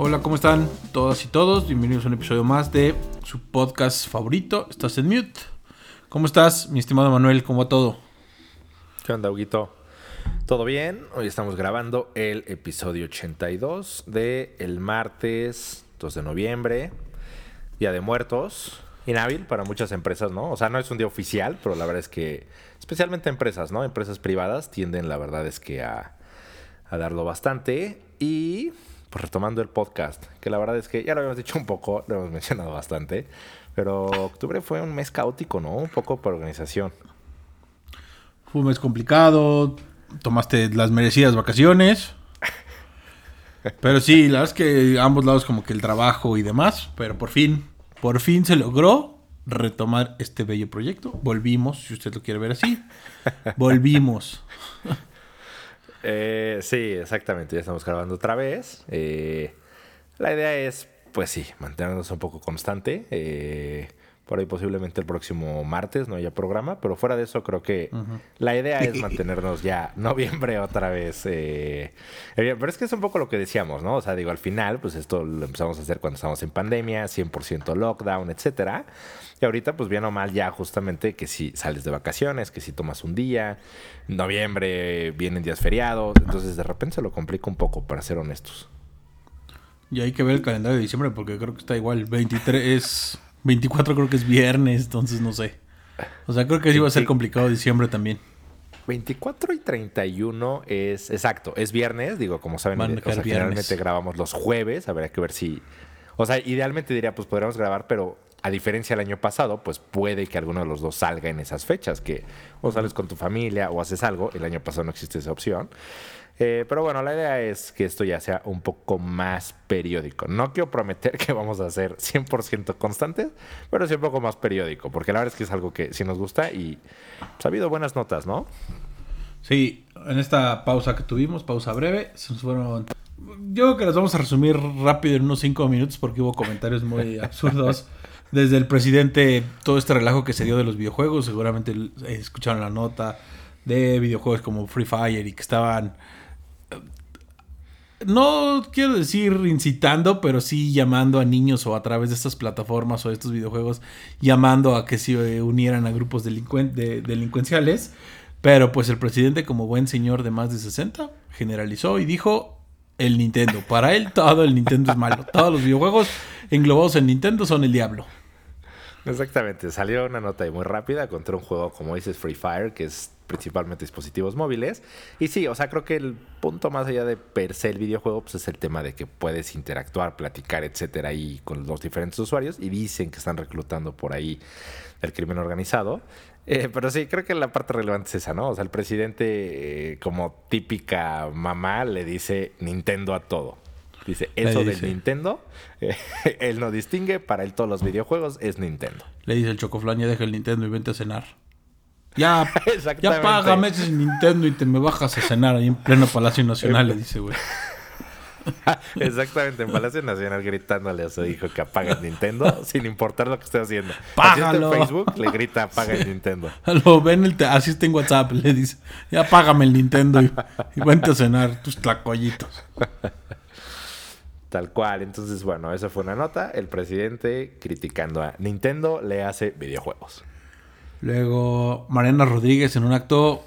Hola, ¿cómo están todas y todos? Bienvenidos a un episodio más de su podcast favorito. Estás en mute. ¿Cómo estás, mi estimado Manuel? ¿Cómo va todo? ¿Qué onda, Huguito? ¿Todo bien? Hoy estamos grabando el episodio 82 de el martes 2 de noviembre, Día de Muertos. Inhábil para muchas empresas, ¿no? O sea, no es un día oficial, pero la verdad es que, especialmente empresas, ¿no? Empresas privadas tienden, la verdad es que a, a darlo bastante. Y pues retomando el podcast, que la verdad es que ya lo habíamos dicho un poco, lo hemos mencionado bastante, pero octubre fue un mes caótico, ¿no? Un poco por organización. Fue un mes complicado, tomaste las merecidas vacaciones. Pero sí, la verdad es que ambos lados como que el trabajo y demás, pero por fin, por fin se logró retomar este bello proyecto. Volvimos, si usted lo quiere ver así. Volvimos. Eh, sí, exactamente. Ya estamos grabando otra vez. Eh, la idea es, pues sí, mantenernos un poco constante. Eh, por ahí posiblemente el próximo martes no haya programa, pero fuera de eso creo que la idea es mantenernos ya noviembre otra vez. Eh, pero es que es un poco lo que decíamos, ¿no? O sea, digo, al final, pues esto lo empezamos a hacer cuando estábamos en pandemia, 100% lockdown, etcétera. Y ahorita, pues bien o mal, ya justamente que si sales de vacaciones, que si tomas un día, noviembre vienen días feriados, entonces de repente se lo complica un poco, para ser honestos. Y hay que ver el calendario de diciembre porque creo que está igual, 23... 24 creo que es viernes, entonces no sé. O sea, creo que sí va a ser complicado diciembre también. 24 y 31 es exacto, es viernes, digo, como saben, o sea, generalmente grabamos los jueves, habría que ver si o sea, idealmente diría, pues podríamos grabar, pero a diferencia del año pasado, pues puede que alguno de los dos salga en esas fechas, que o sales con tu familia o haces algo, el año pasado no existe esa opción. Eh, pero bueno, la idea es que esto ya sea un poco más periódico. No quiero prometer que vamos a ser 100% constantes, pero sí un poco más periódico, porque la verdad es que es algo que sí nos gusta y pues, ha habido buenas notas, ¿no? Sí, en esta pausa que tuvimos, pausa breve, se nos fueron... Yo creo que las vamos a resumir rápido en unos 5 minutos porque hubo comentarios muy absurdos. Desde el presidente, todo este relajo que se dio de los videojuegos, seguramente escucharon la nota de videojuegos como Free Fire y que estaban no quiero decir incitando, pero sí llamando a niños o a través de estas plataformas o de estos videojuegos, llamando a que se unieran a grupos delincuenciales. Pero pues el presidente, como buen señor de más de 60, generalizó y dijo el Nintendo. Para él todo el Nintendo es malo. Todos los videojuegos englobados en Nintendo son el diablo. Exactamente, salió una nota muy rápida contra un juego como dices Free Fire, que es principalmente dispositivos móviles. Y sí, o sea, creo que el punto más allá de per se el videojuego, pues es el tema de que puedes interactuar, platicar, etcétera, ahí con los diferentes usuarios. Y dicen que están reclutando por ahí el crimen organizado. Eh, pero sí, creo que la parte relevante es esa, ¿no? O sea, el presidente, eh, como típica mamá, le dice Nintendo a todo. Dice, eso del Nintendo, eh, él no distingue, para él todos los videojuegos es Nintendo. Le dice el Chocoflan, ya deja el Nintendo y vente a cenar. Ya, ya págame ese Nintendo y te me bajas a cenar ahí en pleno Palacio Nacional, le dice, güey. Exactamente, en Palacio Nacional gritándole a su hijo que apague el Nintendo sin importar lo que esté haciendo. Págalo. en Facebook le grita apaga el Nintendo. Lo ven el así está en WhatsApp, le dice, ya págame el Nintendo y, y vente a cenar tus tlacoyitos. Tal cual. Entonces, bueno, esa fue una nota. El presidente criticando a Nintendo le hace videojuegos. Luego, Mariana Rodríguez en un acto.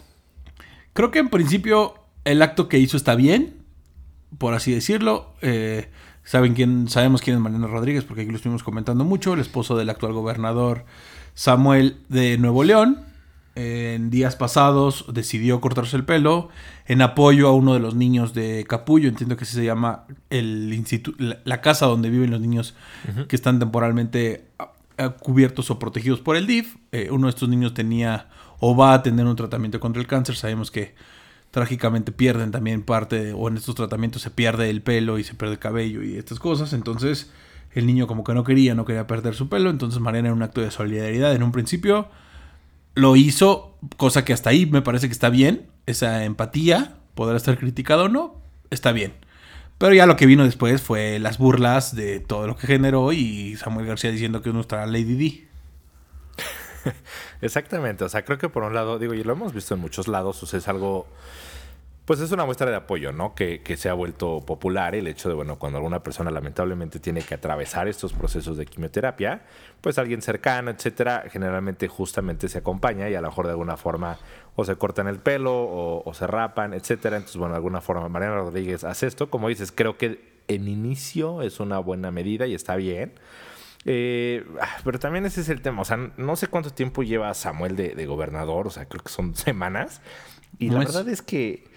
Creo que en principio el acto que hizo está bien, por así decirlo. Eh, saben quién, sabemos quién es Mariana Rodríguez, porque aquí lo estuvimos comentando mucho, el esposo del actual gobernador Samuel de Nuevo León. En días pasados decidió cortarse el pelo en apoyo a uno de los niños de Capullo, entiendo que así se llama el instituto, la, casa donde viven los niños que están temporalmente cubiertos o protegidos por el DIF. Eh, uno de estos niños tenía o va a tener un tratamiento contra el cáncer. Sabemos que trágicamente pierden también parte, o en estos tratamientos se pierde el pelo y se pierde el cabello y estas cosas. Entonces el niño como que no quería, no quería perder su pelo. Entonces Mariana en un acto de solidaridad en un principio lo hizo, cosa que hasta ahí me parece que está bien. Esa empatía, podrá estar criticado o no, está bien. Pero ya lo que vino después fue las burlas de todo lo que generó y Samuel García diciendo que es nuestra Lady D. Exactamente, o sea, creo que por un lado, digo, y lo hemos visto en muchos lados, o sea, es algo pues es una muestra de apoyo, ¿no? Que, que, se ha vuelto popular el hecho de, bueno, cuando alguna persona lamentablemente tiene que atravesar estos procesos de quimioterapia, pues alguien cercano, etcétera, generalmente justamente se acompaña y a lo mejor de alguna forma o se cortan el pelo o, se rapan, etcétera. Entonces, bueno, de alguna forma Mariana Rodríguez hace esto. Como dices, creo que en inicio es una buena medida y está bien. Eh, ah, pero también ese es el tema. O sea, no sé cuánto tiempo lleva Samuel de, gobernador. O sea, creo que son semanas. Y la verdad es que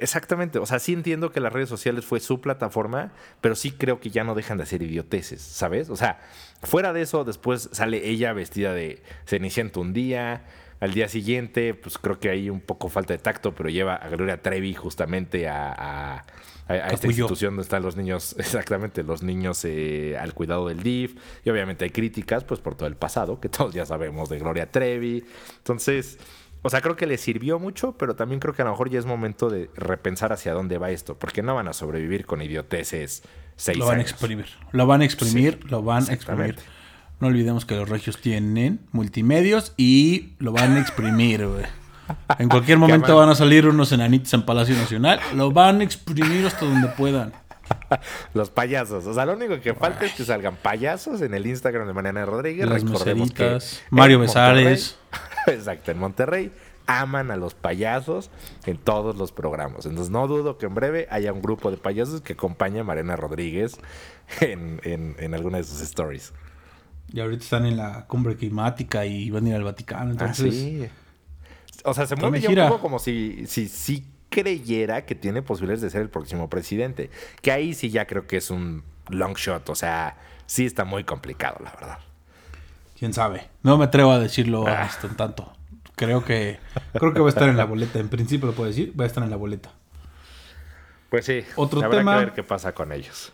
Exactamente, o sea, sí entiendo que las redes sociales fue su plataforma, pero sí creo que ya no dejan de hacer idioteces, ¿sabes? O sea, fuera de eso, después sale ella vestida de Cenicienta un día, al día siguiente, pues creo que hay un poco falta de tacto, pero lleva a Gloria Trevi justamente a, esta institución donde están los niños, exactamente, los niños eh, al cuidado del DIF, y obviamente hay críticas, pues por todo el pasado, que todos ya sabemos de Gloria Trevi, entonces o sea, creo que le sirvió mucho, pero también creo que a lo mejor ya es momento de repensar hacia dónde va esto, porque no van a sobrevivir con idioteces seis Lo van a exprimir, lo van a exprimir, lo van a exprimir. No olvidemos que los regios tienen multimedios y lo van a exprimir, güey. En cualquier momento van a salir unos enanitos en Palacio Nacional, lo van a exprimir hasta donde puedan. Los payasos. O sea, lo único que falta es que salgan payasos en el Instagram de Mariana Rodríguez. Las meseritas. Mario Besares. Exacto, en Monterrey aman a los payasos en todos los programas. Entonces no dudo que en breve haya un grupo de payasos que acompañe a Mariana Rodríguez en, en, alguna de sus stories. Y ahorita están en la cumbre climática y van a ir al Vaticano. Ah, entonces, O sea, se mueve ya un poco como si, si, si creyera que tiene posibilidades de ser el próximo presidente. Que ahí sí ya creo que es un long shot. O sea, sí está muy complicado, la verdad. Quién sabe. No me atrevo a decirlo ah. en tanto. Creo que, creo que va a estar en la boleta. En principio lo puedo decir, va a estar en la boleta. Pues sí. Otro habrá tema. Que ver qué pasa con ellos.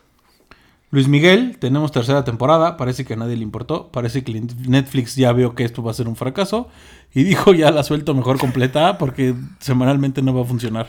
Luis Miguel, tenemos tercera temporada. Parece que a nadie le importó. Parece que Netflix ya vio que esto va a ser un fracaso. Y dijo ya la suelto mejor completa porque semanalmente no va a funcionar.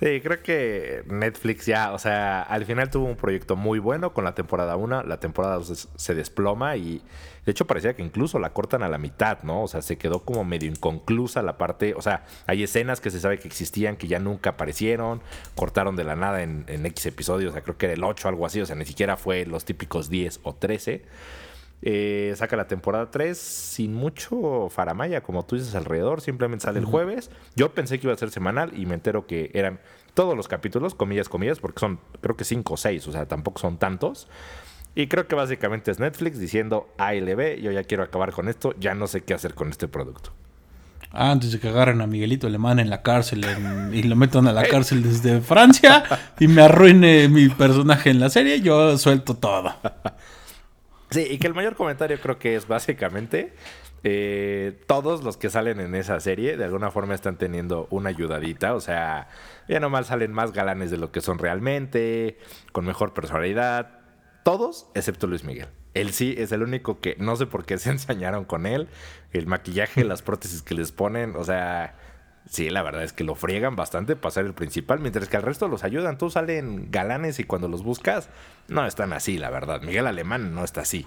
Sí, creo que Netflix ya, o sea, al final tuvo un proyecto muy bueno con la temporada 1, la temporada 2 se desploma y de hecho parecía que incluso la cortan a la mitad, ¿no? O sea, se quedó como medio inconclusa la parte, o sea, hay escenas que se sabe que existían que ya nunca aparecieron, cortaron de la nada en, en X episodios, o sea, creo que era el 8 o algo así, o sea, ni siquiera fue los típicos 10 o 13. Eh, saca la temporada 3 sin mucho faramaya, como tú dices, alrededor. Simplemente sale el jueves. Yo pensé que iba a ser semanal y me entero que eran todos los capítulos, comillas, comillas, porque son creo que 5 o 6, o sea, tampoco son tantos. Y creo que básicamente es Netflix diciendo ALB, yo ya quiero acabar con esto, ya no sé qué hacer con este producto. Ah, antes de que agarren a Miguelito Alemán en la cárcel y lo metan a la cárcel desde Francia y me arruine mi personaje en la serie, yo suelto todo. Sí, y que el mayor comentario creo que es básicamente eh, todos los que salen en esa serie de alguna forma están teniendo una ayudadita, o sea, ya nomás salen más galanes de lo que son realmente, con mejor personalidad, todos excepto Luis Miguel. Él sí es el único que no sé por qué se ensañaron con él, el maquillaje, las prótesis que les ponen, o sea, Sí, la verdad es que lo friegan bastante para ser el principal, mientras que al resto los ayudan. Todos salen galanes y cuando los buscas, no están así, la verdad. Miguel Alemán no está así.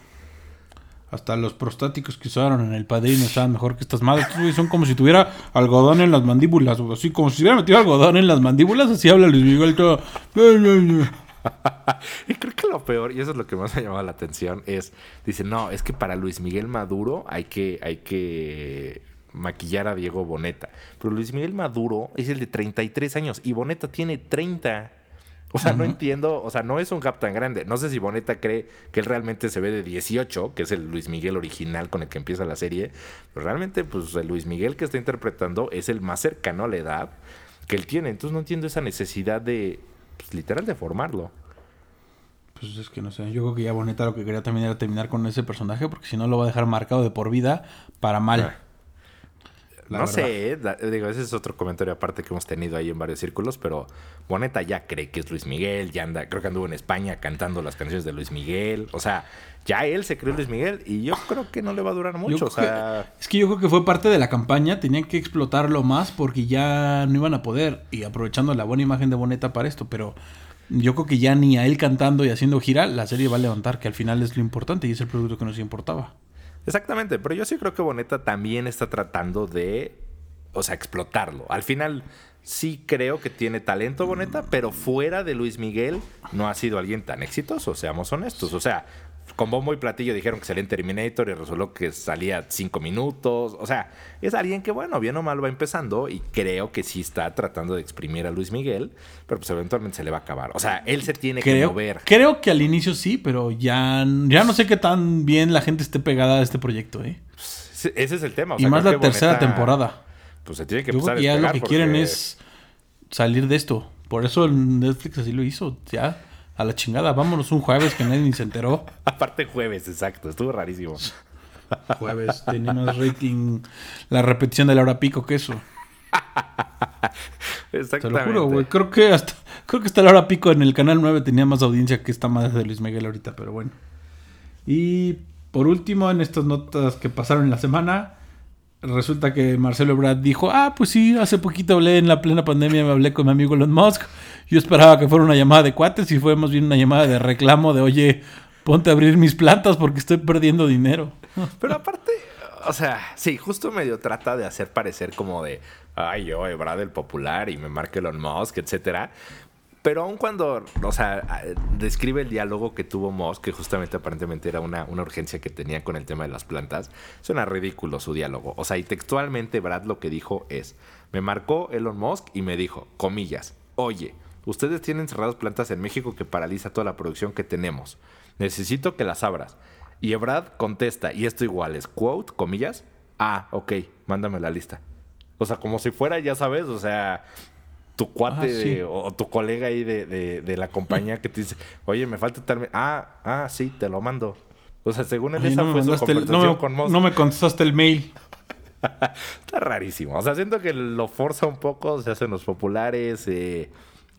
Hasta los prostáticos que usaron en el padrino estaban mejor que estas madres. Son como si tuviera algodón en las mandíbulas. Así como si hubiera metido algodón en las mandíbulas. Así habla Luis Miguel todo. y creo que lo peor, y eso es lo que más me ha llamado la atención, es, dice, no, es que para Luis Miguel Maduro hay que, hay que maquillar a Diego Boneta. Pero Luis Miguel Maduro es el de 33 años y Boneta tiene 30. O sea, no entiendo, o sea, no es un gap tan grande. No sé si Boneta cree que él realmente se ve de 18, que es el Luis Miguel original con el que empieza la serie. Pero realmente, pues el Luis Miguel que está interpretando es el más cercano a la edad que él tiene. Entonces no entiendo esa necesidad de, pues, literal, de formarlo. Pues es que no sé, yo creo que ya Boneta lo que quería también era terminar con ese personaje, porque si no lo va a dejar marcado de por vida para mal. Ah no sé, digo, ese es otro comentario aparte que hemos tenido ahí en varios círculos, pero Boneta ya cree que es Luis Miguel, ya anda, creo que anduvo en España cantando las canciones de Luis Miguel, o sea, ya él se cree Luis Miguel y yo creo que no le va a durar mucho, o sea... es que yo creo que fue parte de la campaña, tenían que explotarlo más porque ya no iban a poder y aprovechando la buena imagen de Boneta para esto, pero yo creo que ya ni a él cantando y haciendo gira, la serie va a levantar, que al final es lo importante y es el producto que nos importaba. Exactamente, pero yo sí creo que Boneta también está tratando de, o sea, explotarlo. Al final, sí creo que tiene talento Boneta, pero fuera de Luis Miguel no ha sido alguien tan exitoso, seamos honestos. O sea, con bombo y platillo dijeron que salía en Terminator y resultó que salía cinco minutos. O sea, es alguien que, bueno, bien o mal va empezando y creo que sí está tratando de exprimir a Luis Miguel, pero pues eventualmente se le va a acabar. O sea, él se tiene creo, que mover. Creo que al inicio sí, pero ya, ya no sé qué tan bien la gente esté pegada a este proyecto, ¿eh? Ese es el tema. O y más la tercera temporada. Pues se tiene que Yo empezar creo que a ya lo que quieren es salir de esto. Por eso el Netflix así lo hizo. Ya, a la chingada. Vámonos un jueves que nadie ni se enteró. Aparte jueves, exacto. Estuvo rarísimo. Jueves tenía más rating la repetición de la hora pico que eso. Te Exactamente. lo juro, güey. Creo que hasta creo que hasta la hora pico en el canal 9 tenía más audiencia que esta madre de Luis Miguel ahorita, pero bueno. Y por último, en estas notas que pasaron en la semana, resulta que Marcelo Ebrard dijo, ah, pues sí, hace poquito hablé en la plena pandemia, me hablé con mi amigo Elon Musk. Yo esperaba que fuera una llamada de cuates y fue más bien una llamada de reclamo de, oye, ponte a abrir mis plantas porque estoy perdiendo dinero. Pero aparte, o sea, sí, justo medio trata de hacer parecer como de, ay, yo, Ebrad el popular y me marca Elon Musk, etcétera. Pero aun cuando, o sea, describe el diálogo que tuvo Musk, que justamente aparentemente era una, una urgencia que tenía con el tema de las plantas, suena ridículo su diálogo. O sea, y textualmente Brad lo que dijo es, me marcó Elon Musk y me dijo, comillas, oye, ustedes tienen cerradas plantas en México que paraliza toda la producción que tenemos. Necesito que las abras. Y Ebrad contesta, y esto igual es quote, comillas, ah, ok, mándame la lista. O sea, como si fuera, ya sabes, o sea, tu cuate Ah, sí. de- o tu colega ahí de, de- de la compañía que te dice, oye, me falta tal... Ah, ah, sí, te lo mando. O sea, según él, esa no, fue su el- conversación no me- con Musk. no me contestaste el mail. Está rarísimo. O sea, siento que lo forza un poco, se hacen los populares. eh,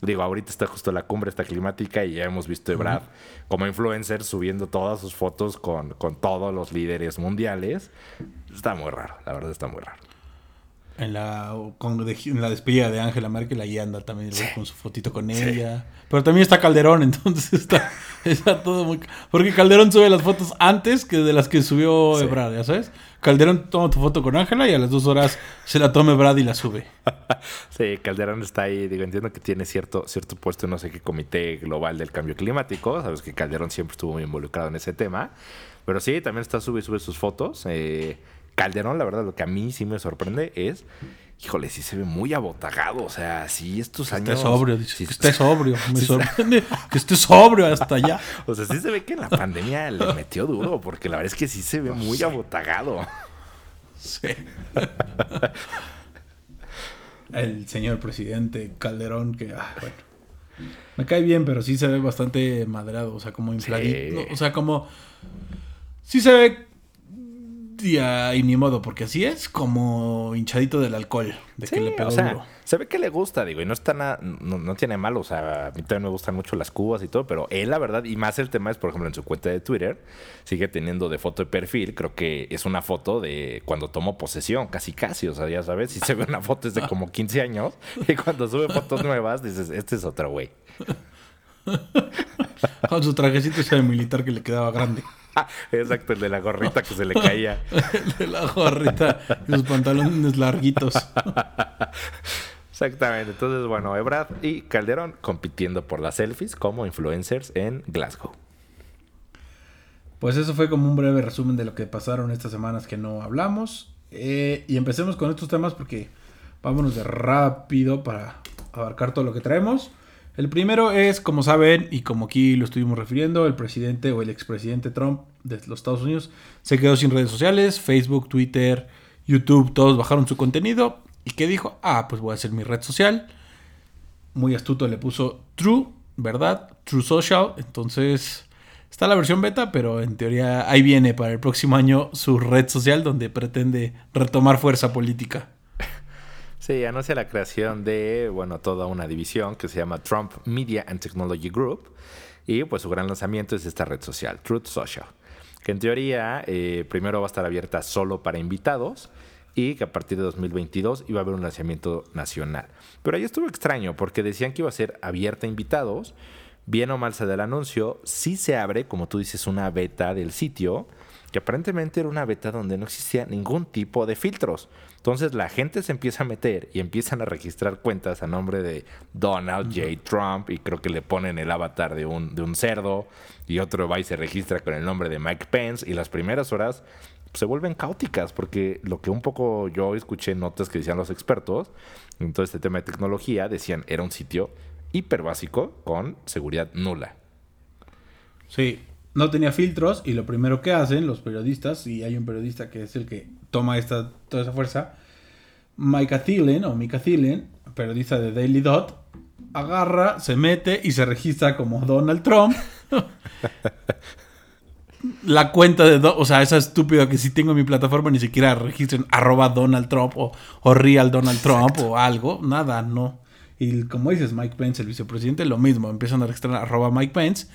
digo, ahorita está justo la cumbre esta climática y ya hemos visto a Ebrard como influencer subiendo todas sus fotos con, con todos los líderes mundiales. Está muy raro, la verdad está muy raro. En la, con- de- en la despedida de Angela Merkel, ahí anda también con su fotito con ella. Pero también está Calderón, entonces está, está todo muy... Porque Calderón sube las fotos antes que de las que subió Sí. Ebrard, ¿ya sabes? Calderón toma tu foto con Ángela y a las dos horas se la toma Ebrard y la sube. Sí, Calderón está ahí. Digo, entiendo que tiene cierto, cierto puesto en no sé qué comité global del cambio climático. Sabes que Calderón siempre estuvo muy involucrado en ese tema. Pero sí, también está sube y sube sus fotos. Eh, Calderón, la verdad, lo que a mí sí me sorprende es, híjole, sí se ve muy abotagado. O sea, sí estos años. Esté sobrio, dice. sí- que esté sobrio. Me sí- sorprende que esté sobrio hasta allá. O sea, sí se ve que en la pandemia le metió duro, porque la verdad es que sí se ve muy abotagado. Sí. El señor presidente Calderón, que, ah, bueno. Me cae bien, pero sí se ve bastante madrado, o sea, como infladito. O sea, como. Sí se ve. Ya, y ni modo, porque así es como hinchadito del alcohol, de que le pegó o sea, duro. se ve que le gusta, digo, y no está nada, no, no tiene malo, o sea, a mí también me gustan mucho las cubas y todo, pero él, la verdad, y más el tema es, por ejemplo, en su cuenta de Twitter, sigue teniendo de foto de perfil, creo que es una foto de cuando tomó posesión, casi casi, o sea, ya sabes, si se ve una foto es de como 15 años, y cuando sube fotos nuevas, dices, este es otro güey. Con su trajecito ese de militar que le quedaba grande. Ah, Exacto, el de la gorrita que se le caía. El de la gorrita sus pantalones larguitos. Exactamente. Entonces, bueno, Ebrard y Calderón compitiendo por las selfies como influencers en Glasgow. Pues eso fue como un breve resumen de lo que pasaron estas semanas que no hablamos. Eh, y empecemos con estos temas porque vámonos de rápido para abarcar todo lo que traemos. El primero es, como saben, y como aquí lo estuvimos refiriendo, el presidente o el expresidente Trump de los Estados Unidos se quedó sin redes sociales, Facebook, Twitter, YouTube, todos bajaron su contenido. ¿Y qué dijo? Ah, pues voy a hacer mi red social. Muy astuto le puso True, ¿verdad? True Social. Entonces, está la versión beta, pero en teoría ahí viene para el próximo año su red social donde pretende retomar fuerza política. Sí, anuncia la creación de, bueno, toda una división que se llama Trump Media and Technology Group. Y pues su gran lanzamiento es esta red social, Truth Social. Que en teoría eh, primero va a estar abierta solo para invitados y que a partir de 2022 iba a haber un lanzamiento nacional. Pero ahí estuvo extraño porque decían que iba a ser abierta a invitados. Bien o mal se da el anuncio, sí se abre, como tú dices, una beta del sitio. que aparentemente era una beta donde no existía ningún tipo de filtros. Entonces la gente se empieza a meter y empiezan a registrar cuentas a nombre de Donald J. Trump y creo que le ponen el avatar de un, de un cerdo y otro va y se registra con el nombre de Mike Pence y las primeras horas se vuelven caóticas porque lo que un poco yo escuché notas que decían los expertos en todo este tema de tecnología decían era un sitio hiper básico con seguridad nula. Sí, no tenía filtros y lo primero que hacen los periodistas, y hay un periodista que es el que toma esta, toda esa fuerza, Mike Thielen o Mika Thielen, periodista de Daily Dot, agarra, se mete y se registra como Donald Trump. La cuenta de, o sea, esa estúpida que si tengo mi plataforma ni siquiera registren arroba Donald Trump o, real Donald Trump o algo, nada, no. Y como dices, Mike Pence, el vicepresidente, lo mismo, empiezan a registrar arroba Mike Pence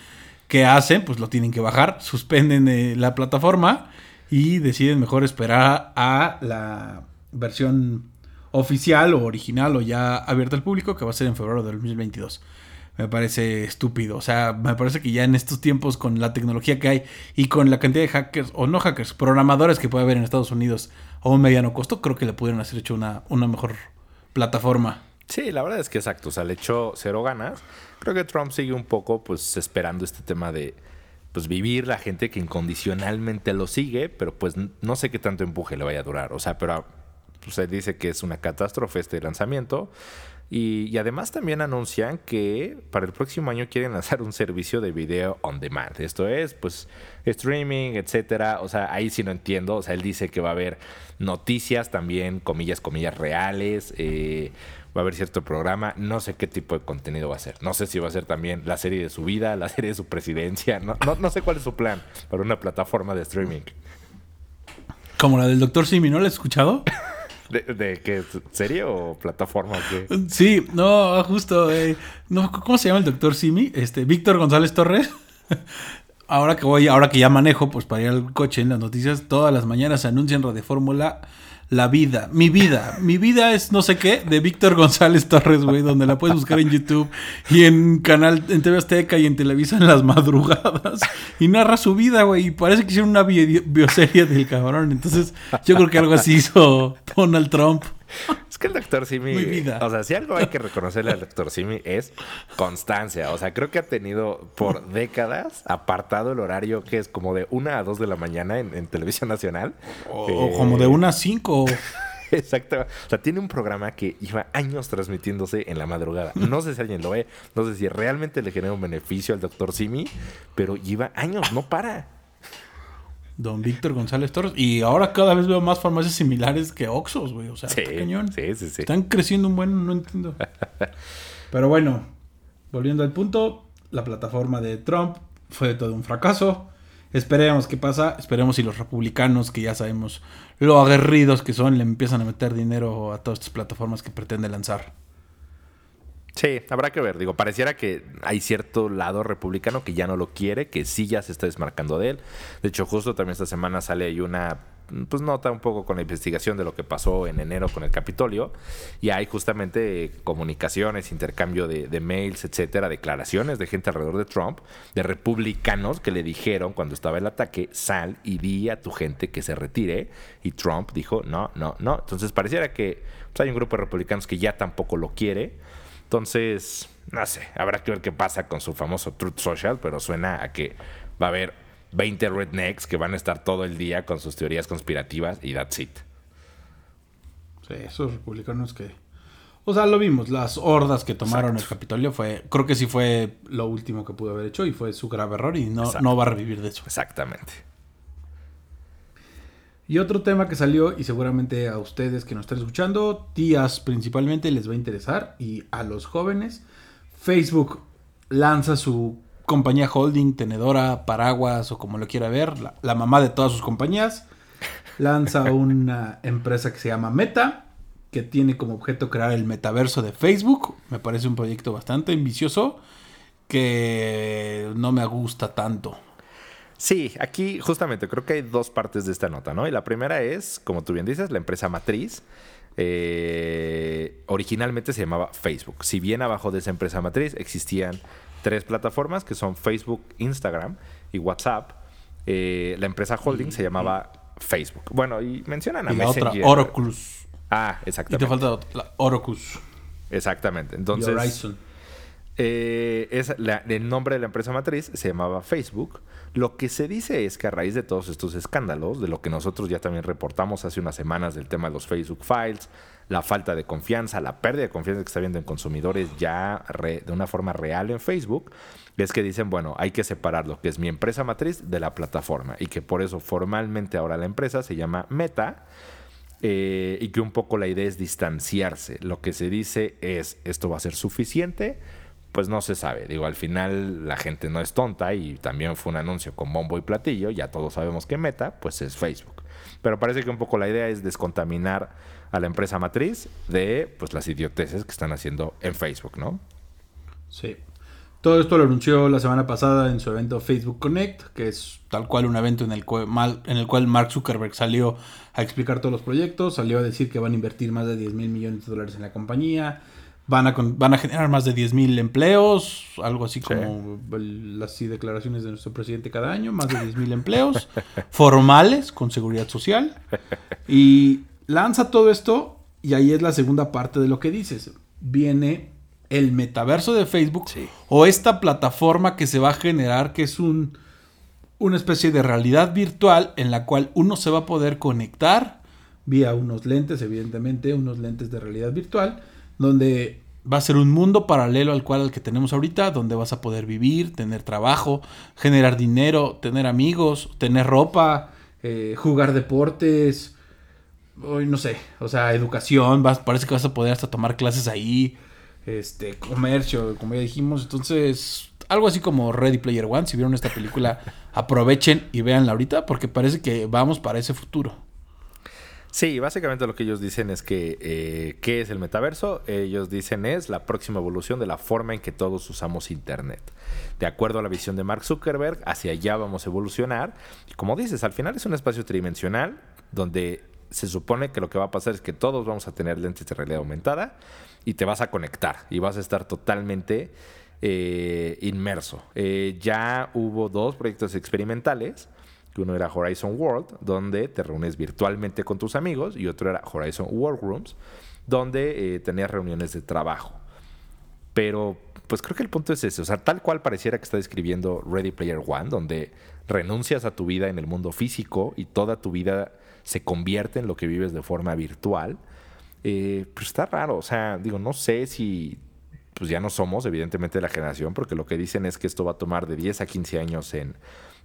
¿Qué hacen? Pues lo tienen que bajar, suspenden eh, la plataforma y deciden mejor esperar a la versión oficial o original o ya abierta al público que va a ser en febrero del 2022. Me parece estúpido. O sea, me parece que ya en estos tiempos con la tecnología que hay y con la cantidad de hackers, o no hackers, programadores que puede haber en Estados Unidos a un mediano costo, creo que le pudieron hacer hecho una, una mejor plataforma. Sí, la verdad es que exacto. O sea, le echó cero ganas. Creo que Trump sigue un poco pues esperando este tema de pues vivir la gente que incondicionalmente lo sigue, pero pues no sé qué tanto empuje le vaya a durar. O sea, pero pues, se dice que es una catástrofe este lanzamiento. Y, además también anuncian que para el próximo año quieren lanzar un servicio de video on demand. Esto es, pues, streaming, etcétera. O sea, ahí sí no entiendo. O sea, él dice que va a haber noticias también, comillas, comillas reales. Eh, va a haber cierto programa, no sé qué tipo de contenido va a ser. No sé si va a ser también la serie de su vida, la serie de su presidencia, no, no, sé cuál es su plan para una plataforma de streaming. Como la del Doctor Simi, ¿no la has escuchado? ¿De, qué? ¿Serie o plataforma? Sí, no, justo. Eh, no, ¿Cómo se llama el Doctor Simi? Este, Víctor González Torres. ahora que voy, ahora que ya manejo, pues para ir al coche en las noticias, todas las mañanas se anuncian Radio Fórmula la vida, mi vida. Mi vida es no sé qué, de Víctor González Torres, güey, donde la puedes buscar en YouTube y en canal, en TV Azteca y en Televisa en las madrugadas. Y narra su vida, güey. Y parece que hicieron una bioserie del cabrón. Entonces, yo creo que algo así hizo Donald Trump. Es que el doctor Simi. O sea, si algo hay que reconocerle al doctor Simi es constancia. O sea, creo que ha tenido por décadas apartado el horario que es como de una a dos de la mañana en, televisión nacional. O, como de una a cinco. Exacto. O sea, tiene un programa que lleva años transmitiéndose en la madrugada. No sé si alguien lo ve, no sé si realmente le genera un beneficio al doctor Simi, pero lleva años, no para. Don Víctor González Torres. Y ahora cada vez veo más farmacias similares que Oxos, güey. O sea, sí, cañón. Sí, sí, sí. Están creciendo un buen, no entiendo. Pero bueno, volviendo al punto, la plataforma de Trump fue todo un fracaso. Esperemos qué pasa. Esperemos si los republicanos, que ya sabemos lo aguerridos que son, le empiezan a meter dinero a todas estas plataformas que pretende lanzar. Sí, habrá que ver. Digo, pareciera que hay cierto lado republicano que ya no lo quiere, que sí ya se está desmarcando de él. De hecho, justo también esta semana sale ahí una pues nota un poco con la investigación de lo que pasó en enero con el Capitolio y hay justamente comunicaciones, intercambio de, de, mails, etcétera, declaraciones de gente alrededor de Trump, de republicanos que le dijeron cuando estaba el ataque, sal y di a tu gente que se retire y Trump dijo, no, no, no. Entonces pareciera que pues, hay un grupo de republicanos que ya tampoco lo quiere entonces, no sé, habrá que ver qué pasa con su famoso Truth Social, pero suena a que va a haber 20 rednecks que van a estar todo el día con sus teorías conspirativas y that's it. Sí, esos republicanos que... O sea, lo vimos, las hordas que tomaron el Capitolio fue, creo que sí fue lo último que pudo haber hecho y fue su grave error y no, no va a revivir de eso. Exactamente. Y otro tema que salió, y seguramente a ustedes que nos están escuchando, tías principalmente, les va a interesar, y a los jóvenes, Facebook lanza su compañía holding, tenedora, paraguas o como lo quiera ver, la, mamá de todas sus compañías, lanza una empresa que se llama Meta, que tiene como objeto crear el metaverso de Facebook. Me parece un proyecto bastante ambicioso que no me gusta tanto. Sí, aquí justamente creo que hay dos partes de esta nota, ¿no? Y la primera es, como tú bien dices, la empresa matriz. Eh, originalmente se llamaba Facebook. Si bien abajo de esa empresa matriz existían tres plataformas que son Facebook, Instagram y WhatsApp. Eh, la empresa holding se llamaba Facebook. Bueno, y mencionan a Y la otra, Messenger. Oroclus. Ah, Y te exactamente. falta otra, la Orocus. Exactamente. Entonces, Horizon. Eh, es el nombre de la empresa matriz se llamaba Facebook. Lo que se dice es que a raíz de todos estos escándalos, de lo que nosotros ya también reportamos hace unas semanas del tema de los Facebook Files, la falta de confianza, la pérdida de confianza que está viendo en consumidores ya de una forma real en Facebook, es que dicen, bueno, hay que separar lo que es mi empresa matriz de la plataforma y que por eso formalmente ahora la empresa se llama Meta. Eh, y que un poco la idea es distanciarse. Lo que se dice es, ¿esto va a ser suficiente? Pues no se sabe. Digo, al final la gente no es tonta y también fue un anuncio con bombo y platillo. Ya todos sabemos que Meta, pues es Facebook. Pero parece que un poco la idea es descontaminar a la empresa matriz de pues las idioteces que están haciendo en Facebook, ¿no? Sí. Todo esto lo anunció la semana pasada en su evento Facebook Connect, que es tal cual un evento en el, cual, en el cual Mark Zuckerberg salió a explicar todos los proyectos, salió a decir que van a invertir más de 10 mil millones de dólares en la compañía, van a, con- van a generar más de 10 mil empleos, algo así como el- las sí, declaraciones de nuestro presidente cada año, más de 10 mil empleos formales con seguridad social. Y lanza todo esto y ahí es la segunda parte de lo que dices. Viene el metaverso de Facebook Sí. o esta plataforma que se va a generar que es un una especie de realidad virtual en la cual uno se va a poder conectar vía unos lentes, evidentemente, unos lentes de realidad virtual, donde va a ser un mundo paralelo al cual al que tenemos ahorita, donde vas a poder vivir, tener trabajo, generar dinero, tener amigos, tener ropa, eh, jugar deportes, hoy no sé, o sea, educación, parece que vas a poder hasta tomar clases ahí, este, comercio, como ya dijimos, entonces, algo así como Ready Player One, si vieron esta película, aprovechen y véanla ahorita, porque parece que vamos para ese futuro. Sí, básicamente lo que ellos dicen es que, eh, ¿qué es el metaverso? Ellos dicen es la próxima evolución de la forma en que todos usamos Internet. De acuerdo a la visión de Mark Zuckerberg, hacia allá vamos a evolucionar. Como dices, al final es un espacio tridimensional donde se supone que lo que va a pasar es que todos vamos a tener lentes de realidad aumentada y te vas a conectar y vas a estar totalmente eh, inmerso. Eh, ya hubo dos proyectos experimentales que uno era Horizon World, donde te reúnes virtualmente con tus amigos, y otro era Horizon Workrooms, donde eh, tenías reuniones de trabajo. Pero, pues creo que el punto es ese. O sea, tal cual pareciera que está describiendo Ready Player One, donde renuncias a tu vida en el mundo físico y toda tu vida se convierte en lo que vives de forma virtual. Eh, pues está raro. O sea, digo, no sé si pues ya no somos, evidentemente, de la generación, porque lo que dicen es que esto va a tomar de 10 a 15 años en,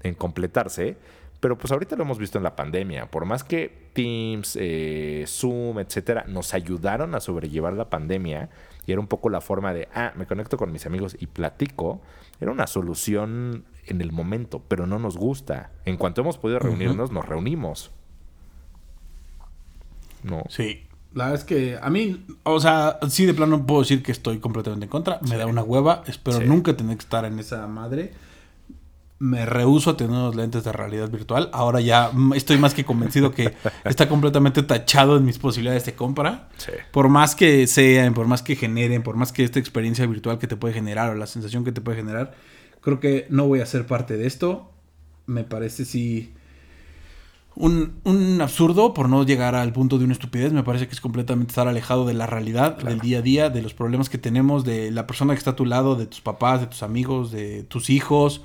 en completarse. Pero pues ahorita lo hemos visto en la pandemia. Por más que Teams, eh, Zoom, etcétera, nos ayudaron a sobrellevar la pandemia, y era un poco la forma de, ah, me conecto con mis amigos y platico, era una solución en el momento, pero no nos gusta. En cuanto hemos podido reunirnos, nos reunimos. No. Sí. La verdad es que a mí, o sea, sí de plano puedo decir que estoy completamente en contra. Me da una hueva. Espero Sí. nunca tener que estar en esa madre. Me rehuso a tener unos lentes de realidad virtual. Ahora ya mm, estoy más que convencido que está completamente tachado en mis posibilidades de compra. Sí. Por más que sean, por más que generen, por más que esta experiencia virtual que te puede generar o la sensación que te puede generar, creo que no voy a ser parte de esto. Me parece sí un, un absurdo por no llegar al punto de una estupidez. Me parece que es completamente estar alejado de la realidad, del día a día, de los problemas que tenemos, de la persona que está a tu lado, de tus papás, de tus amigos, de tus hijos.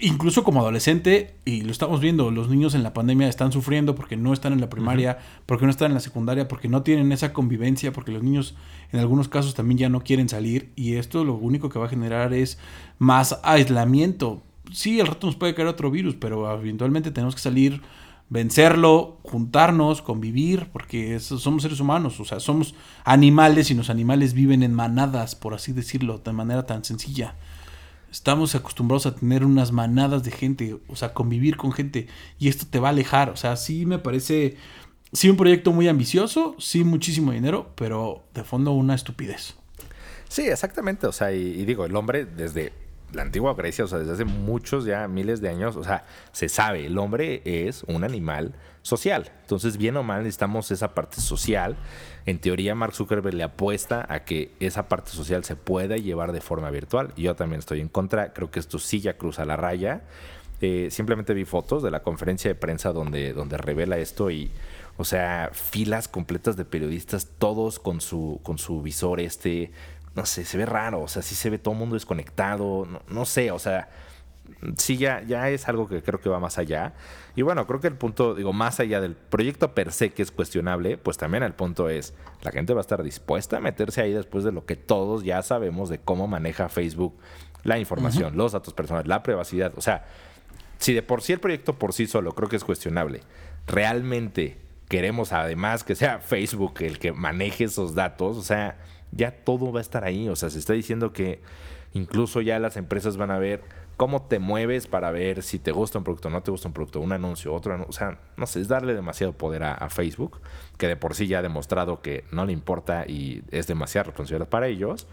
Incluso como adolescente, y lo estamos viendo, los niños en la pandemia están sufriendo porque no están en la primaria, porque no están en la secundaria, porque no tienen esa convivencia, porque los niños en algunos casos también ya no quieren salir y esto lo único que va a generar es más aislamiento. Sí, al rato nos puede caer otro virus, pero eventualmente tenemos que salir, vencerlo, juntarnos, convivir, porque somos seres humanos, o sea, somos animales y los animales viven en manadas, por así decirlo, de manera tan sencilla. Estamos acostumbrados a tener unas manadas de gente, o sea, convivir con gente, y esto te va a alejar, o sea, sí me parece, sí un proyecto muy ambicioso, sí muchísimo dinero, pero de fondo una estupidez. Sí, exactamente. O sea, y, y digo, el hombre desde la antigua Grecia, o sea, desde hace muchos ya miles de años, o sea, se sabe, el hombre es un animal social. Entonces, bien o mal, necesitamos esa parte social. En teoría, Mark Zuckerberg le apuesta a que esa parte social se pueda llevar de forma virtual. Yo también estoy en contra. Creo que esto sí ya cruza la raya. Eh, simplemente vi fotos de la conferencia de prensa donde, donde revela esto y, o sea, filas completas de periodistas, todos con su, con su visor este, no sé, se ve raro, o sea, sí se ve todo el mundo desconectado, no, no sé, o sea, sí ya, ya es algo que creo que va más allá. Y bueno, creo que el punto, digo, más allá del proyecto per se que es cuestionable, pues también el punto es, la gente va a estar dispuesta a meterse ahí después de lo que todos ya sabemos de cómo maneja Facebook la información, los datos personales, la privacidad. O sea, si de por sí el proyecto por sí solo creo que es cuestionable, realmente queremos además que sea Facebook el que maneje esos datos, o sea, ya todo va a estar ahí. O sea, se está diciendo que incluso ya las empresas van a ver cómo te mueves para ver si te gusta un producto, no te gusta un producto, un anuncio, otro anuncio. O sea, no sé, es darle demasiado poder a, Facebook, que de por sí ya ha demostrado que no le importa y es demasiada responsabilidad para ellos.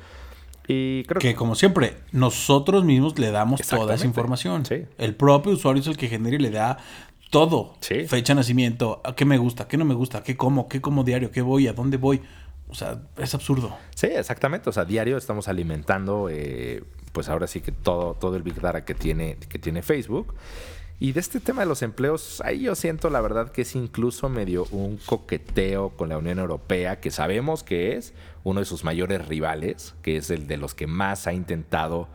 Y creo que, como siempre, nosotros mismos le damos toda esa información. El propio usuario es el que genera y le da todo. Fecha de nacimiento, a qué me gusta, qué no me gusta, qué como, qué como diario, qué voy, a dónde voy. O sea, es absurdo. Sí, exactamente. O sea, diario estamos alimentando eh, pues ahora sí que todo, todo el Big Data que tiene, que tiene Facebook. Y de este tema de los empleos, ahí yo siento la verdad que es incluso medio un coqueteo con la Unión Europea, que sabemos que es uno de sus mayores rivales, que es el de los que más ha intentado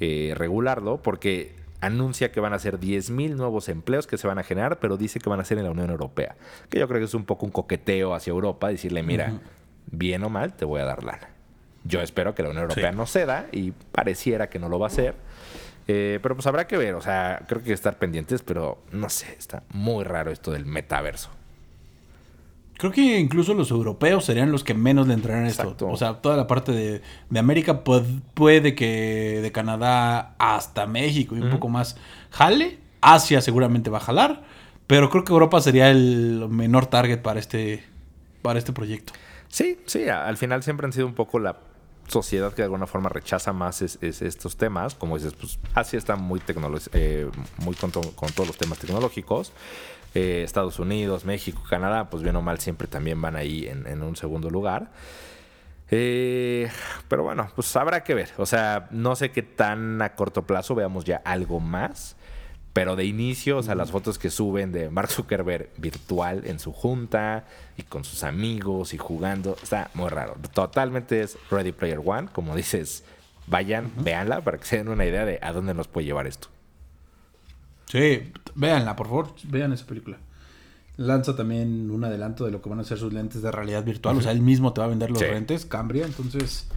eh, regularlo, porque anuncia que van a ser 10.000 nuevos empleos que se van a generar, pero dice que van a ser en la Unión Europea. Que yo creo que es un poco un coqueteo hacia Europa, decirle, mira, bien o mal, te voy a dar lana. Yo espero que la Unión Europea no ceda y pareciera que no lo va a hacer. Eh, pero pues habrá que ver, o sea, creo que hay que estar pendientes, pero no sé, está muy raro esto del metaverso. Creo que incluso los europeos serían los que menos le entrarán a esto. O sea, toda la parte de, América puede, que de Canadá hasta México y un poco más jale. Asia seguramente va a jalar. Pero creo que Europa sería el menor target para este, para este proyecto. Sí, sí, al final siempre han sido un poco la sociedad que de alguna forma rechaza más es, estos temas. Como dices, pues Asia está muy, eh, muy con, todos los temas tecnológicos. Eh, Estados Unidos, México, Canadá, pues bien o mal siempre también van ahí en, un segundo lugar. Eh, pero bueno, pues habrá que ver. O sea, no sé qué tan a corto plazo veamos ya algo más. Pero de inicio, o sea, las fotos que suben de Mark Zuckerberg virtual en su junta y con sus amigos y jugando, está muy raro. Totalmente es Ready Player One, como dices, vayan, véanla para que se den una idea de a dónde nos puede llevar esto. Sí, véanla, por favor, vean esa película. Lanza también un adelanto de lo que van a ser sus lentes de realidad virtual. O sea, él mismo te va a vender los lentes, Cambria. Entonces,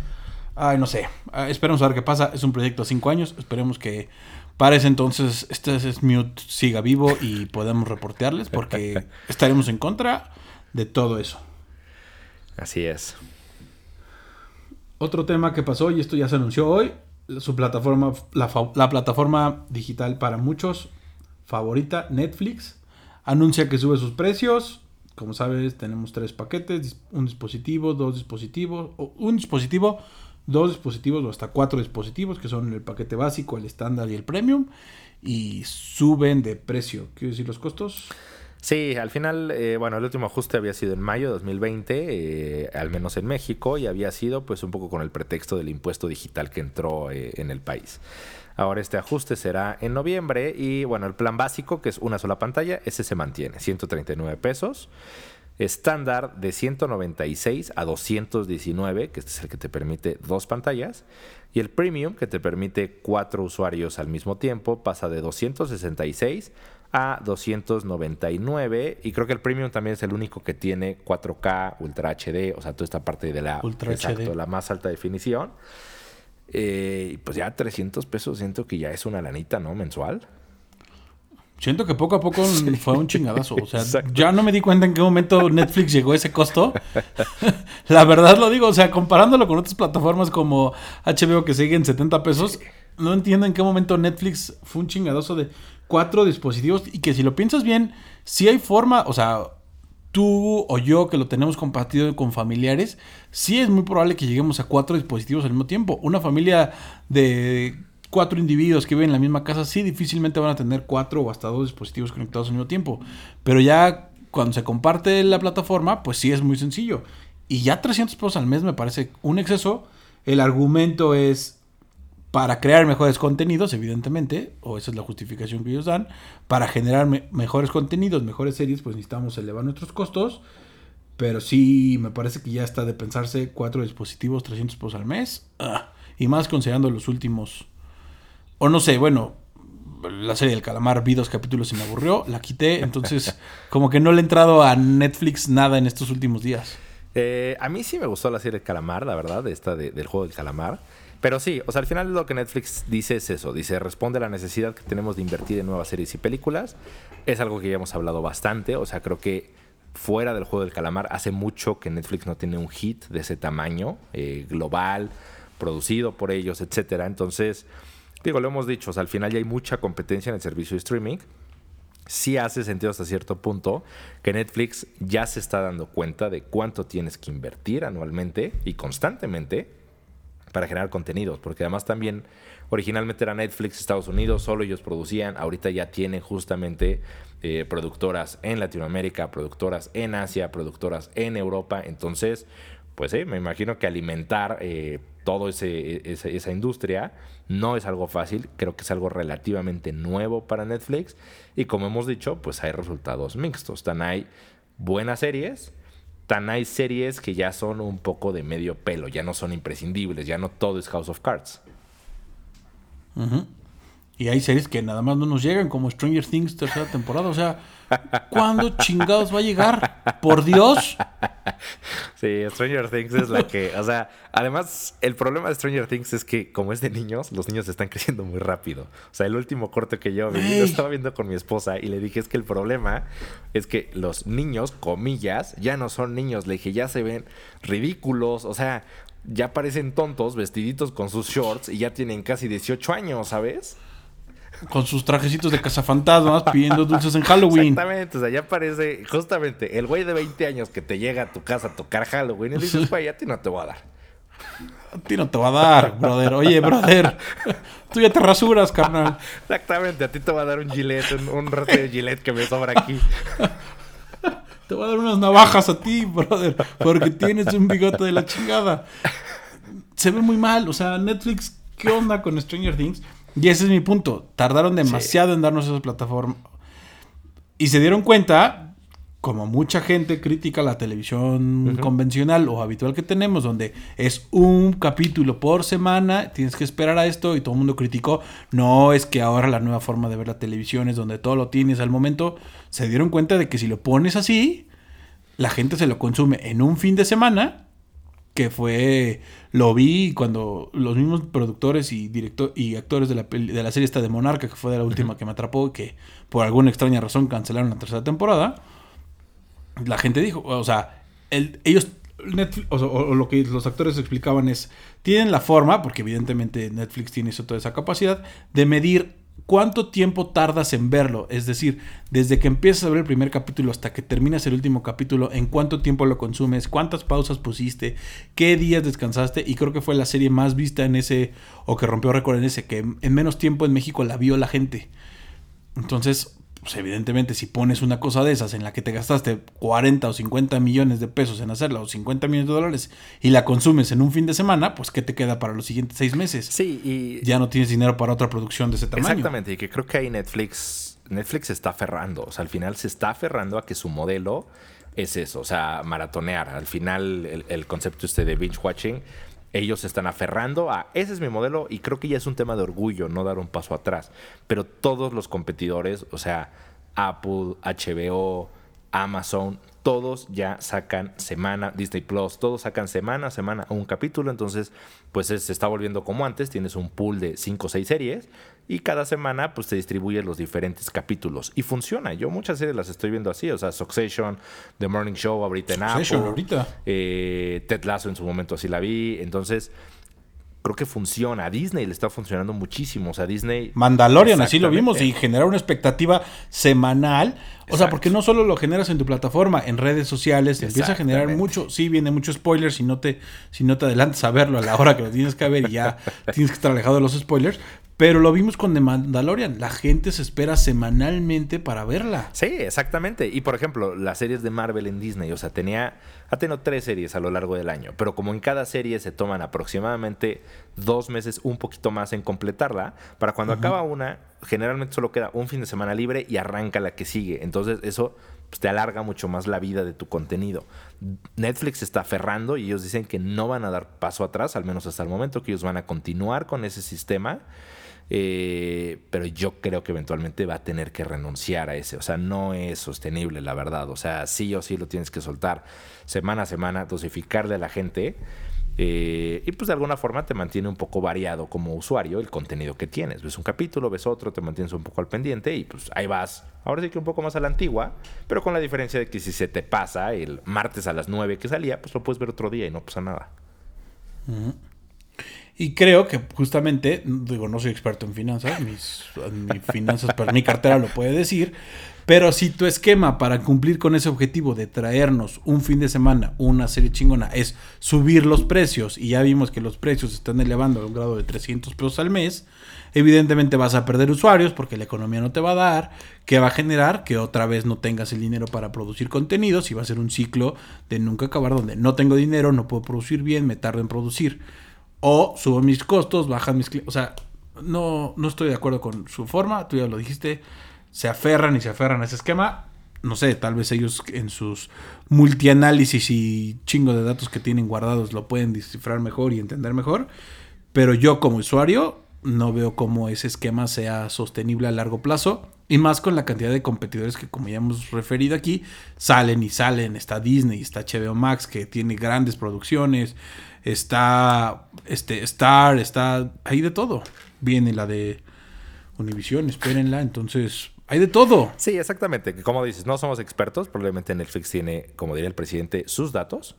ay, no sé. Ah, esperemos a ver qué pasa. Es un proyecto a cinco años. Esperemos que para ese entonces este Smute siga vivo y podemos reportearles porque estaremos en contra de todo eso. Así es. Otro tema que pasó, y esto ya se anunció hoy, su plataforma, la, la plataforma digital para muchos favorita, Netflix, anuncia que sube sus precios. Como sabes, tenemos tres paquetes, un dispositivo, dos dispositivos, un dispositivo, dos dispositivos o hasta cuatro dispositivos, que son el paquete básico, el estándar y el premium, y suben de precio. ¿Quiero decir los costos? Sí, al final, eh, bueno, el último ajuste había sido en mayo de 2020, eh, al menos en México, y había sido pues un poco con el pretexto del impuesto digital que entró eh, en el país. Ahora este ajuste será en noviembre y bueno, el plan básico, que es una sola pantalla, ese se mantiene, 139 pesos estándar de 196 a 219, que este es el que te permite dos pantallas, y el premium, que te permite cuatro usuarios al mismo tiempo, pasa de 266 a 299 y creo que el premium también es el único que tiene 4K, Ultra HD, o sea, toda esta parte de la, exacto, la más alta definición. Eh, pues ya 300 pesos siento que ya es una lanita, ¿no? Mensual. Siento que poco a poco fue un chingadazo. O sea, ya no me di cuenta en qué momento Netflix llegó a ese costo. la verdad lo digo, o sea, comparándolo con otras plataformas como HBO que siguen 70 pesos, no entiendo en qué momento Netflix fue un chingadazo de cuatro dispositivos y que si lo piensas bien, si hay forma, o sea, tú o yo que lo tenemos compartido con familiares, sí es muy probable que lleguemos a cuatro dispositivos al mismo tiempo. Una familia de cuatro individuos que viven en la misma casa, sí difícilmente van a tener cuatro o hasta dos dispositivos conectados al mismo tiempo. Pero ya cuando se comparte la plataforma, pues sí es muy sencillo. Y ya 300 pesos al mes me parece un exceso. El argumento es para crear mejores contenidos, evidentemente, o esa es la justificación que ellos dan, para generar mejores contenidos, mejores series, pues necesitamos elevar nuestros costos, pero sí me parece que ya está de pensarse cuatro dispositivos, 300 pesos al mes, ah, y más considerando los últimos, o no sé, bueno, la serie del calamar vi dos capítulos y me aburrió, la quité, entonces como que no le he entrado a Netflix nada en estos últimos días. Eh, a mí sí me gustó la serie del calamar, la verdad, esta del juego del calamar. Pero sí, o sea, al final lo que Netflix dice es eso, dice, responde a la necesidad que tenemos de invertir en nuevas series y películas. Es algo que ya hemos hablado bastante, o sea, creo que fuera del juego del calamar hace mucho que Netflix no tiene un hit de ese tamaño, eh, global, producido por ellos, etcétera. Entonces, digo, lo hemos dicho, al final ya hay mucha competencia en el servicio de streaming. Sí hace sentido hasta cierto punto que Netflix ya se está dando cuenta de cuánto tienes que invertir anualmente y constantemente para generar contenidos, porque además también originalmente era Netflix Estados Unidos, solo ellos producían, ahorita ya tienen justamente eh, productoras en Latinoamérica, productoras en Asia, productoras en Europa, entonces, pues sí, me imagino que alimentar eh, toda esa industria no es algo fácil, creo que es algo relativamente nuevo para Netflix y como hemos dicho, pues hay resultados mixtos, tan hay buenas series, tan hay series que ya son un poco de medio pelo, ya no son imprescindibles, ya no todo es House of Cards. Y hay series que nada más no nos llegan, como Stranger Things tercera temporada. O sea, ¿cuándo chingados va a llegar? Por Dios. Sí, Stranger Things es la que, o sea, además el problema de Stranger Things es que como es de niños, los niños están creciendo muy rápido. O sea, el último corte que yo vi, lo estaba viendo con mi esposa y le dije es que el problema es que los niños, comillas, ya no son niños. Le dije, ya se ven ridículos, o sea, ya parecen tontos, vestiditos con sus shorts y ya tienen casi 18 años, ¿sabes? Con sus trajecitos de cazafantasmas pidiendo dulces en Halloween. Exactamente, o sea, ya parece justamente el güey de 20 años que te llega a tu casa a tocar Halloween y dices, güey, a ti no te voy a dar. A ti no te va a dar, brother. Oye, brother, tú ya te rasuras, carnal. Exactamente, a ti te va a dar un gilet, un, un de gilet que me sobra aquí. Te va a dar unas navajas a ti, brother, porque tienes un bigote de la chingada. Se ve muy mal, o sea, Netflix, ¿qué onda con Stranger Things? Y ese es mi punto. Tardaron demasiado en darnos esa plataforma. Y se dieron cuenta, como mucha gente critica la televisión convencional o habitual que tenemos, donde es un capítulo por semana, tienes que esperar a esto y todo el mundo criticó. No es que ahora la nueva forma de ver la televisión es donde todo lo tienes al momento. Se dieron cuenta de que si lo pones así, la gente se lo consume en un fin de semana que fue lo vi cuando los mismos productores y director y actores de la, de la serie esta de Monarca que fue de la última que me atrapó que por alguna extraña razón cancelaron la tercera temporada la gente dijo o sea ellos Netflix, o, lo que los actores explicaban es tienen la forma porque evidentemente Netflix tiene eso, toda esa capacidad de medir cuánto tiempo tardas en verlo. Es decir, desde que empiezas a ver el primer capítulo hasta que terminas el último capítulo, en cuánto tiempo lo consumes, cuántas pausas pusiste, qué días descansaste. Y creo que fue la serie más vista en ese, o que rompió récord en ese, que en menos tiempo en México la vio la gente. Entonces, pues evidentemente si pones una cosa de esas en la que te gastaste 40 o 50 millones de pesos en hacerla o 50 millones de dólares y la consumes en un fin de semana, pues ¿qué te queda para los siguientes seis meses? Sí, y... Ya no tienes dinero para otra producción de ese tamaño. Exactamente, y que creo que ahí Netflix, Netflix se está aferrando, o sea, al final se está aferrando a que su modelo es eso, o sea, maratonear. Al final el, el concepto este de binge watching ellos se están aferrando a, ese es mi modelo y creo que ya es un tema de orgullo no dar un paso atrás. Pero todos los competidores, o sea, Apple, HBO, Amazon, todos ya sacan semana, Disney Plus, todos sacan semana a semana un capítulo, entonces pues se está volviendo como antes, tienes un pool de 5 o 6 series y cada semana pues te distribuyes los diferentes capítulos. Y funciona. Yo muchas series las estoy viendo así, o sea, Succession, The Morning Show ahorita en Apple, ahorita. Eh, Ted Lasso en su momento así la vi, entonces creo que funciona. A Disney le está funcionando muchísimo. O sea, Disney. Mandalorian, así lo vimos, y genera una expectativa semanal. O sea, porque no solo lo generas en tu plataforma, en redes sociales, empieza a generar mucho. Sí, viene mucho spoiler si no te, si no te adelantas a verlo a la hora que lo tienes que ver y ya tienes que estar alejado de los spoilers. Pero lo vimos con The Mandalorian. La gente se espera semanalmente para verla. Sí, exactamente. Y por ejemplo, las series de Marvel en Disney, o sea, tenía, ha tenido tres series a lo largo del año, pero como en cada serie se toman aproximadamente dos meses, un poquito más en completarla, para cuando acaba una, generalmente solo queda un fin de semana libre y arranca la que sigue. Entonces eso pues, te alarga mucho más la vida de tu contenido. Netflix está aferrando y ellos dicen que no van a dar paso atrás, al menos hasta el momento, que ellos van a continuar con ese sistema. Eh, pero yo creo que eventualmente va a tener que renunciar a ese. O sea, no es sostenible, la verdad. O sea, sí o sí lo tienes que soltar semana a semana, dosificarle a la gente. Eh, y pues de alguna forma te mantiene un poco variado como usuario el contenido que tienes. Ves un capítulo, ves otro, te mantienes un poco al pendiente y pues ahí vas. Ahora sí que un poco más a la antigua, pero con la diferencia de que si se te pasa el martes a las 9 que salía, pues lo puedes ver otro día y no pasa nada. Y creo que justamente, digo, no soy experto en finanzas, mis, finanzas, pero mi cartera lo puede decir, pero si tu esquema para cumplir con ese objetivo de traernos un fin de semana una serie chingona es subir los precios, y ya vimos que los precios están elevando a un grado de 300 pesos al mes, evidentemente vas a perder usuarios porque la economía no te va a dar, que va a generar que otra vez no tengas el dinero para producir contenidos y va a ser un ciclo de nunca acabar donde no tengo dinero, no puedo producir bien, me tardo en producir. O subo mis costos, bajan mis... O sea, no, no estoy de acuerdo con su forma, tú ya lo dijiste, se aferran y se aferran a ese esquema. No sé, tal vez ellos en sus multianálisis y chingo de datos que tienen guardados lo pueden descifrar mejor y entender mejor. Pero yo como usuario no veo cómo ese esquema sea sostenible a largo plazo. Y más con la cantidad de competidores que, como ya hemos referido aquí, salen y salen. Está Disney, está HBO Max, que tiene grandes producciones está este Star, está hay de todo. Viene la de Univision, espérenla, entonces hay de todo. Sí, exactamente. Como dices, no somos expertos, probablemente Netflix tiene, como diría el presidente, sus datos.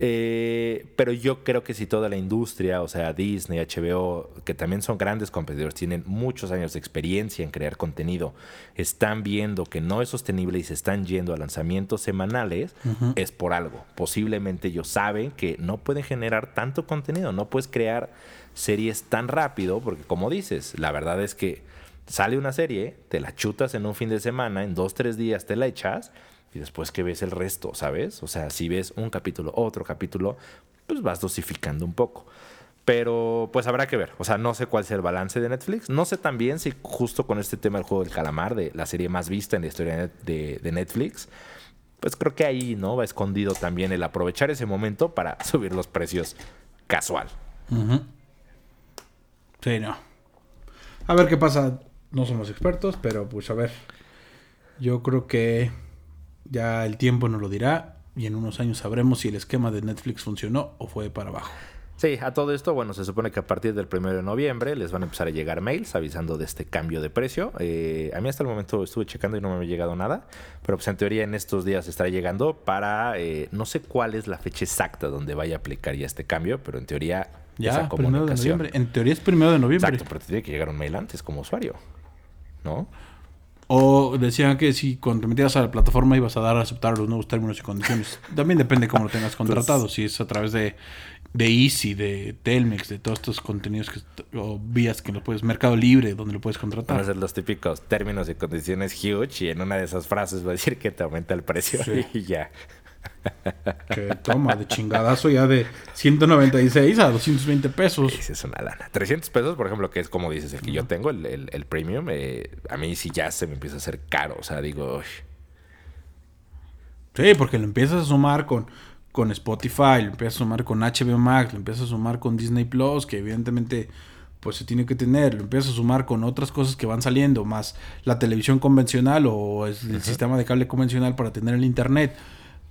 Eh, pero yo creo que si toda la industria, o sea, Disney, HBO, que también son grandes competidores, tienen muchos años de experiencia en crear contenido, están viendo que no es sostenible y se están yendo a lanzamientos semanales, es por algo. Posiblemente ellos saben que no pueden generar tanto contenido, no puedes crear series tan rápido, porque como dices, la verdad es que sale una serie, te la chutas en un fin de semana, en dos, tres días te la echas y después que ves el resto, ¿sabes? O sea, si ves un capítulo, otro capítulo, pues vas dosificando un poco. Pero pues habrá que ver. O sea, no sé cuál sea el balance de Netflix. No sé también si justo con este tema del juego del calamar, de la serie más vista en la historia de, Netflix, pues creo que ahí, ¿no? Va escondido también el aprovechar ese momento para subir los precios casual. Sí, no. A ver qué pasa. No somos expertos, pero pues a ver. Yo creo que ya el tiempo nos lo dirá y en unos años sabremos si el esquema de Netflix funcionó o fue para abajo. Sí, a todo esto, bueno, se supone que a partir del 1 de noviembre les van a empezar a llegar mails avisando de este cambio de precio. Eh, a mí hasta el momento estuve checando y no me ha llegado nada, pero pues en teoría en estos días estará llegando para, eh, no sé cuál es la fecha exacta donde vaya a aplicar ya este cambio, pero en teoría ya, primero de noviembre. En teoría es primero de noviembre. Exacto, pero tiene que llegar un mail antes como usuario, ¿no? O decían que si cuando te metías a la plataforma ibas a dar a aceptar los nuevos términos y condiciones. También depende cómo lo tengas contratado. si es a través de, de Easy, de Telmex, de todos estos contenidos que, o vías que lo puedes, Mercado Libre, donde lo puedes contratar. Van a ser los típicos términos y condiciones huge y en una de esas frases va a decir que te aumenta el precio y ya. Que toma, de chingadazo ya de 196 a 220 pesos. Sí, es una lana. 300 pesos, por ejemplo, que es como dices, el que yo tengo, el, premium, eh, a mí sí ya se me empieza a hacer caro. O sea, digo... Sí, porque lo empiezas a sumar con, con Spotify, lo empiezas a sumar con HBO Max, lo empiezas a sumar con Disney Plus, que evidentemente pues se tiene que tener, lo empiezas a sumar con otras cosas que van saliendo, más la televisión convencional o el sistema de cable convencional para tener el internet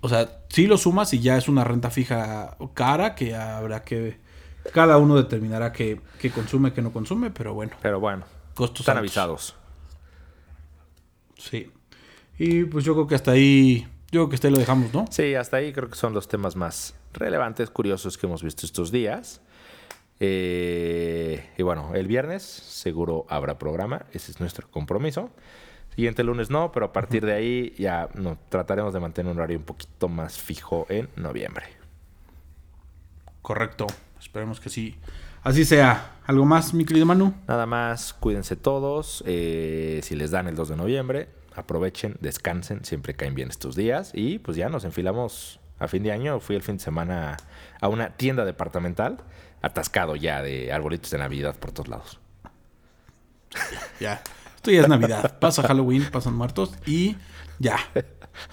o sea, sí lo sumas y ya es una renta fija cara que habrá que... Cada uno determinará qué, consume, qué no consume, pero bueno. Pero bueno. Costos están avisados. Sí. Y pues yo creo que hasta ahí... Yo creo que hasta ahí lo dejamos, ¿no? Sí, hasta ahí creo que son los temas más relevantes, curiosos que hemos visto estos días. Eh, y bueno, el viernes seguro habrá programa, ese es nuestro compromiso. Siguiente lunes no, pero a partir de ahí ya no, trataremos de mantener un horario un poquito más fijo en noviembre. Correcto. Esperemos que sí Así sea. ¿Algo más, mi querido Manu? Nada más, cuídense todos. eh, si les dan el 2 de noviembre, aprovechen, descansen, siempre caen bien estos días. Y pues ya nos enfilamos a fin de año. Fui el fin de semana a una tienda departamental, atascado ya de arbolitos de Navidad por todos lados. Ya. Esto ya es Navidad. Pasa Halloween, pasan muertos y ya.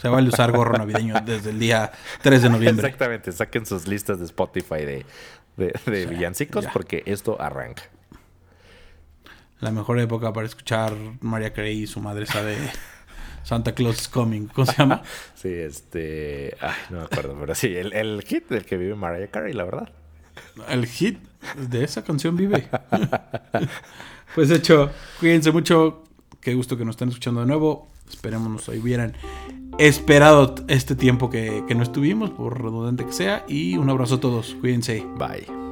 Se vale usar gorro navideño desde el día 3 de noviembre. Exactamente, saquen sus listas de Spotify de, de, de villancicos ya. porque esto arranca. La mejor época para escuchar María Carey y su madre sabe Santa Claus is Coming. ¿Cómo se llama? Sí, este. Ay, no me acuerdo, pero sí, el, el hit del que vive Mariah Carey, la verdad. El hit de esa canción vive. pues de hecho, cuídense mucho. Qué gusto que nos estén escuchando de nuevo. Esperemos nos hubieran esperado este tiempo que, que no estuvimos, por redundante que sea. Y un abrazo a todos. Cuídense. Bye.